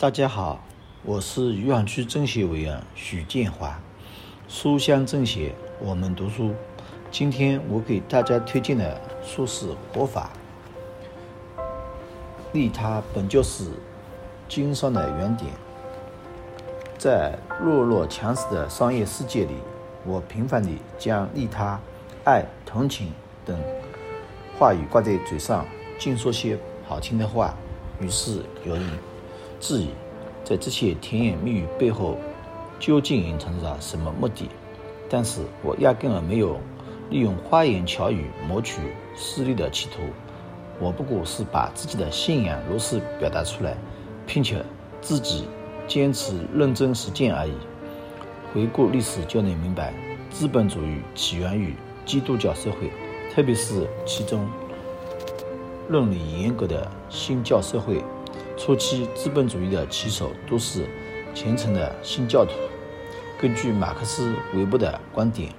大家好，我是余杭区政协委员许建华。书香政协，我们读书。今天我给大家推荐的书是《活法》。利他本就是经商的原点。在弱肉强食的商业世界里，我频繁地将利他、爱、同情等话语挂在嘴上，尽说些好听的话。于是有人。质疑，在这些甜言蜜语背后，究竟隐藏着什么目的？但是我压根儿没有利用花言巧语谋取私利的企图，我不过是把自己的信仰如实表达出来，并且自己坚持认真实践而已。回顾历史就能明白，资本主义起源于基督教社会，特别是其中伦理严格的新教社会。初期资本主义的旗手都是虔诚的新教徒。根据马克思韦伯的观点，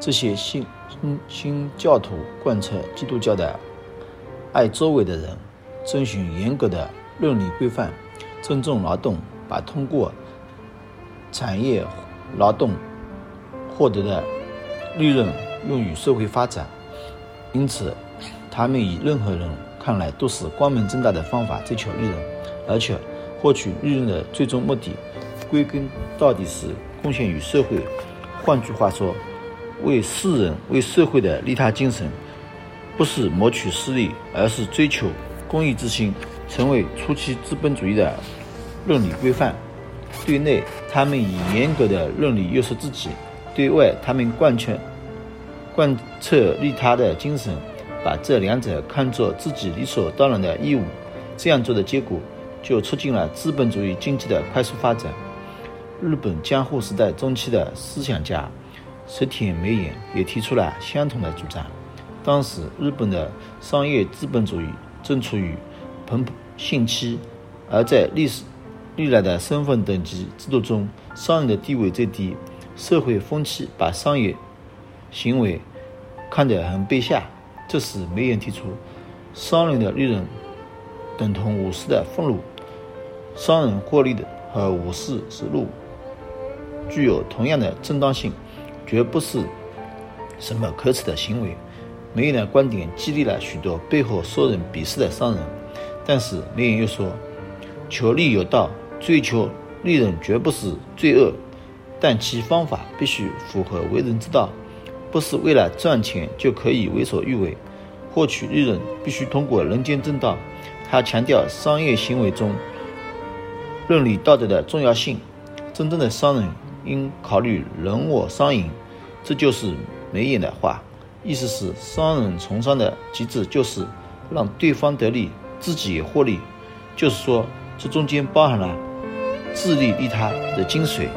这些新新新教徒贯彻基督教的爱周围的人，遵循严格的伦理规范，尊重劳动，把通过产业劳动获得的利润用于社会发展。因此，他们以任何人看来都是光明正大的方法追求利润。而且，获取利润的最终目的，归根到底是贡献于社会。换句话说，为世人、为社会的利他精神，不是谋取私利，而是追求公益之心，成为初期资本主义的伦理规范。对内，他们以严格的伦理约束自己；对外，他们贯彻贯彻利他的精神，把这两者看作自己理所当然的义务。这样做的结果。就促进了资本主义经济的快速发展。日本江户时代中期的思想家石田美彦也提出了相同的主张。当时，日本的商业资本主义正处于蓬勃兴起，而在历史历来的身份等级制度中，商人的地位最低，社会风气把商业行为看得很卑下。这时，梅彦提出，商人的利润等同武士的俸禄。商人获利的和武士之路具有同样的正当性，绝不是什么可耻的行为。梅艳的观点激励了许多背后受人鄙视的商人，但是梅艳又说：“求利有道，追求利润绝不是罪恶，但其方法必须符合为人之道，不是为了赚钱就可以为所欲为。获取利润必须通过人间正道。”他强调商业行为中。伦理道德的重要性，真正的商人应考虑人我双赢，这就是梅眼的话，意思是商人从商的极致就是让对方得利，自己也获利，就是说这中间包含了自利利他的精髓。